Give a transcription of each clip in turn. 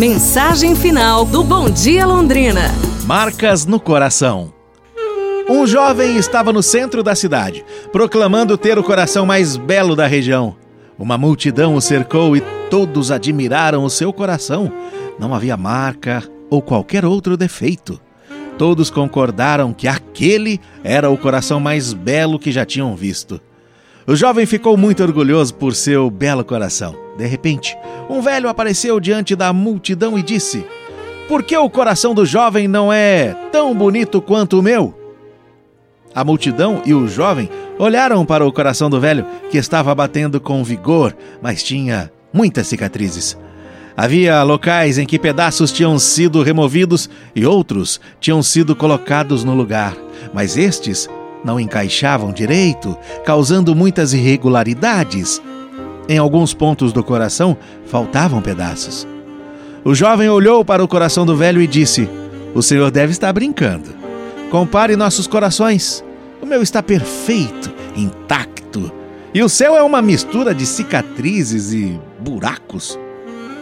Mensagem final do Bom Dia Londrina. Marcas no coração. Um jovem estava no centro da cidade, proclamando ter o coração mais belo da região. Uma multidão o cercou e todos admiraram o seu coração. Não havia marca ou qualquer outro defeito. Todos concordaram que aquele era o coração mais belo que já tinham visto. O jovem ficou muito orgulhoso por seu belo coração. De repente, um velho apareceu diante da multidão e disse: Por que o coração do jovem não é tão bonito quanto o meu? A multidão e o jovem olharam para o coração do velho, que estava batendo com vigor, mas tinha muitas cicatrizes. Havia locais em que pedaços tinham sido removidos e outros tinham sido colocados no lugar, mas estes não encaixavam direito, causando muitas irregularidades. Em alguns pontos do coração faltavam pedaços. O jovem olhou para o coração do velho e disse: O senhor deve estar brincando. Compare nossos corações. O meu está perfeito, intacto. E o seu é uma mistura de cicatrizes e buracos.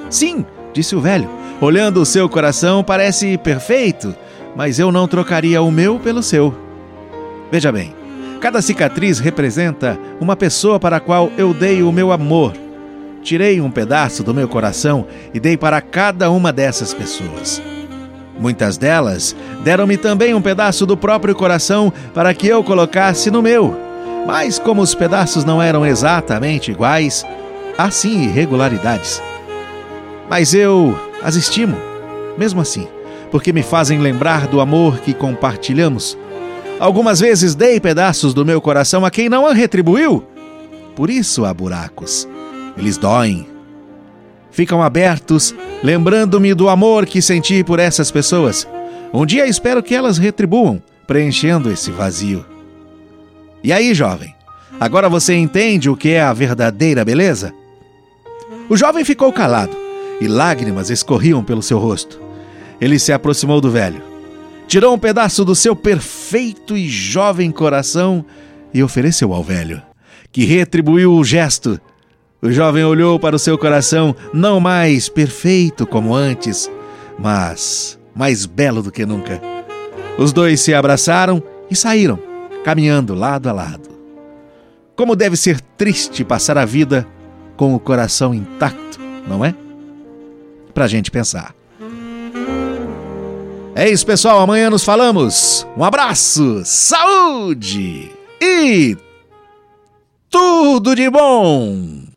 Sim, disse o velho. Olhando o seu coração, parece perfeito, mas eu não trocaria o meu pelo seu. Veja bem, cada cicatriz representa uma pessoa para a qual eu dei o meu amor. Tirei um pedaço do meu coração e dei para cada uma dessas pessoas. Muitas delas deram-me também um pedaço do próprio coração para que eu colocasse no meu. Mas como os pedaços não eram exatamente iguais, há sim irregularidades. Mas eu as estimo, mesmo assim, porque me fazem lembrar do amor que compartilhamos. Algumas vezes dei pedaços do meu coração a quem não a retribuiu. Por isso há buracos. Eles doem, ficam abertos, lembrando-me do amor que senti por essas pessoas. Um dia espero que elas retribuam, preenchendo esse vazio. E aí, jovem? Agora você entende o que é a verdadeira beleza? O jovem ficou calado e lágrimas escorriam pelo seu rosto. Ele se aproximou do velho, tirou um pedaço do seu perfeito e jovem coração e ofereceu ao velho, que retribuiu o gesto o jovem olhou para o seu coração, não mais perfeito como antes, mas mais belo do que nunca. Os dois se abraçaram e saíram, caminhando lado a lado. Como deve ser triste passar a vida com o coração intacto, não é? Pra gente pensar. É isso, pessoal. Amanhã nos falamos. Um abraço, saúde e tudo de bom!